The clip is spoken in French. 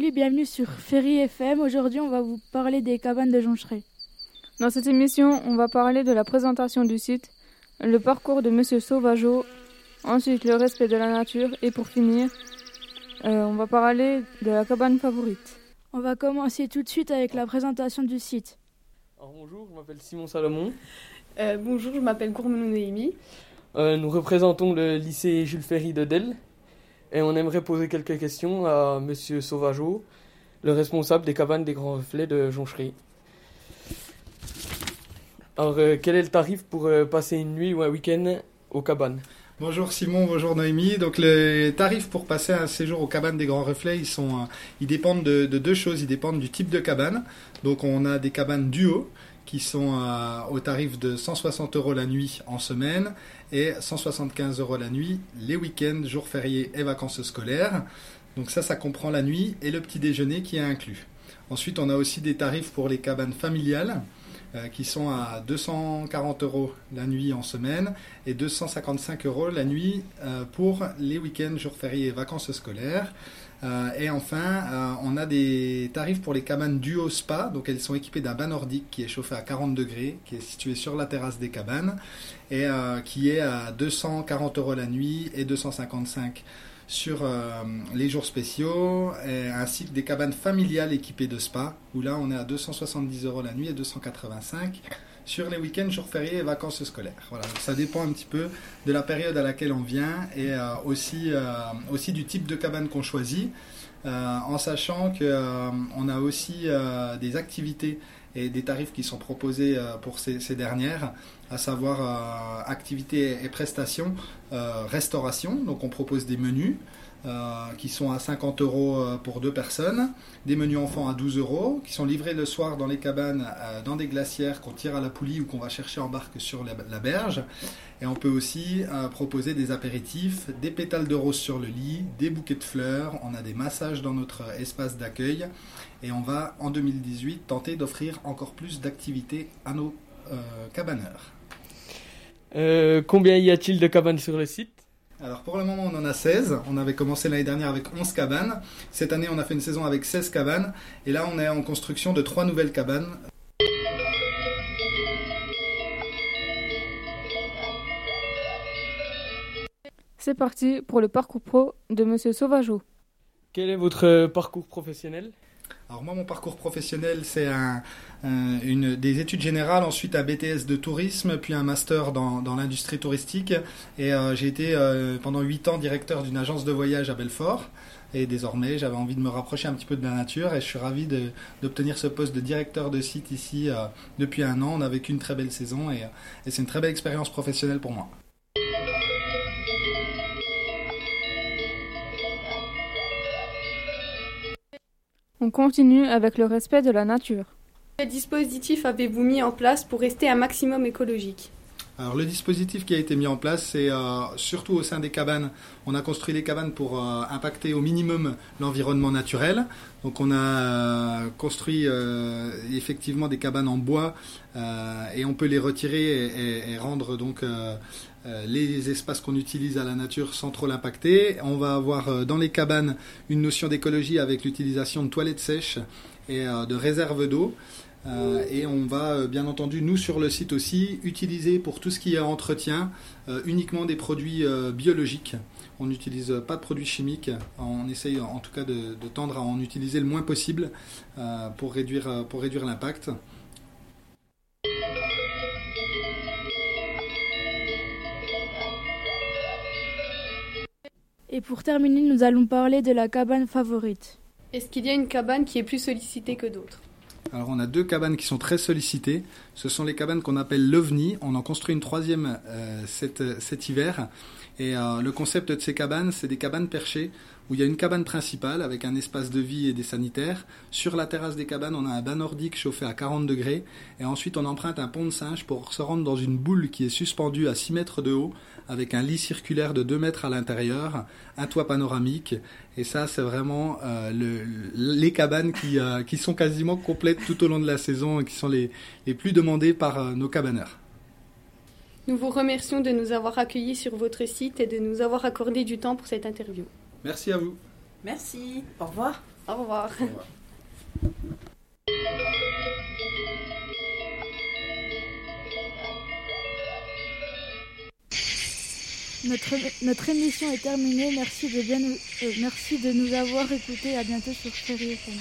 Salut, bienvenue sur Ferry FM. Aujourd'hui, on va vous parler des cabanes de Joncheray. Dans cette émission, on va parler de la présentation du site, le parcours de Monsieur Sauvageau, ensuite le respect de la nature et pour finir, euh, on va parler de la cabane favorite. On va commencer tout de suite avec la présentation du site. Alors bonjour, je m'appelle Simon Salomon. Euh, bonjour, je m'appelle Gourmenou Noémie. Euh, nous représentons le lycée Jules Ferry de Delle et on aimerait poser quelques questions à Monsieur Sauvageau, le responsable des cabanes des Grands Reflets de Jonchery. Alors, euh, quel est le tarif pour euh, passer une nuit ou un week-end aux cabanes? Bonjour Simon, bonjour Noémie. Donc les tarifs pour passer un séjour aux cabanes des Grands Reflets, ils sont, euh, ils dépendent de, de deux choses. Ils dépendent du type de cabane. Donc on a des cabanes duo qui sont euh, au tarif de 160 euros la nuit en semaine et 175 euros la nuit les week-ends, jours fériés et vacances scolaires. Donc ça, ça comprend la nuit et le petit déjeuner qui est inclus. Ensuite, on a aussi des tarifs pour les cabanes familiales qui sont à 240 euros la nuit en semaine et 255 euros la nuit euh, pour les week-ends, jours fériés et vacances scolaires. Euh, et enfin, euh, on a des tarifs pour les cabanes duo spa. Donc elles sont équipées d'un bain nordique qui est chauffé à 40 degrés, qui est situé sur la terrasse des cabanes et euh, qui est à 240 euros la nuit et 255 sur euh, les jours spéciaux, ainsi que des cabanes familiales équipées de spa, où là on est à 270 euros la nuit et 285 sur les week-ends, jours fériés et vacances scolaires. Voilà, ça dépend un petit peu de la période à laquelle on vient et euh, aussi, euh, aussi du type de cabane qu'on choisit, en sachant qu'on a aussi des activités et des tarifs qui sont proposés euh, pour ces, dernières, à savoir euh, activités et prestations, euh, restauration, donc on propose des menus. Euh, qui sont à 50 euros euh, pour deux personnes, des menus enfants à 12 euros, qui sont livrés le soir dans les cabanes, euh, dans des glacières qu'on tire à la poulie ou qu'on va chercher en barque sur la, berge. Et on peut aussi proposer des apéritifs, des pétales de rose sur le lit, des bouquets de fleurs, on a des massages dans notre espace d'accueil. Et on va en 2018 tenter d'offrir encore plus d'activités à nos cabaneurs. Combien y a-t-il de cabanes sur le site? Alors pour le moment on en a 16, on avait commencé l'année dernière avec 11 cabanes, cette année on a fait une saison avec 16 cabanes, et là on est en construction de 3 nouvelles cabanes. C'est parti pour le parcours pro de Monsieur Sauvageau. Quel est votre parcours professionnel? Alors moi mon parcours professionnel c'est un, un- une, des études générales, ensuite un BTS de tourisme, puis un master dans, dans l'industrie touristique, et euh, j'ai été euh, pendant 8 ans directeur d'une agence de voyage à Belfort. Et désormais, j'avais envie de me rapprocher un petit peu de la nature et je suis ravi d'obtenir ce poste de directeur de site ici euh, depuis un an. On a vécu une très belle saison et, et c'est une très belle expérience professionnelle pour moi. On continue avec le respect de la nature. Quel dispositif avez-vous mis en place pour rester un maximum écologique? Alors le dispositif qui a été mis en place, c'est euh, surtout au sein des cabanes. On a construit les cabanes pour euh, impacter au minimum l'environnement naturel. Donc on a euh, construit effectivement des cabanes en bois et on peut les retirer et, rendre donc les espaces qu'on utilise à la nature sans trop l'impacter. On va avoir dans les cabanes une notion d'écologie avec l'utilisation de toilettes sèches et de réserves d'eau. Euh, et on va euh, bien entendu, nous sur le site aussi, utiliser pour tout ce qui est entretien euh, uniquement des produits euh, biologiques. On n'utilise pas de produits chimiques. On essaye en tout cas de, de tendre à en utiliser le moins possible euh, pour réduire, pour réduire l'impact. Et pour terminer, nous allons parler de la cabane favorite. Est-ce qu'il y a une cabane qui est plus sollicitée que d'autres? Alors on a deux cabanes qui sont très sollicitées. Ce sont les cabanes qu'on appelle l'OVNI. On en construit une troisième euh, cet, hiver. Et euh, le concept de ces cabanes, c'est des cabanes perchées où il y a une cabane principale avec un espace de vie et des sanitaires. Sur la terrasse des cabanes, on a un bain nordique chauffé à 40 degrés. Et ensuite, on emprunte un pont de singe pour se rendre dans une boule qui est suspendue à 6 mètres de haut avec un lit circulaire de 2 mètres à l'intérieur, un toit panoramique. Et ça, c'est vraiment euh, le, les cabanes qui, euh, qui sont quasiment complètes tout au long de la saison et qui sont les, les plus demandées par euh, nos cabaneurs. Nous vous remercions de nous avoir accueillis sur votre site et de nous avoir accordé du temps pour cette interview. Merci à vous. Merci. Au revoir. Au revoir. Au revoir. Notre, notre émission est terminée. Merci de, bien nous, euh, merci de nous avoir écoutés. À bientôt sur FM.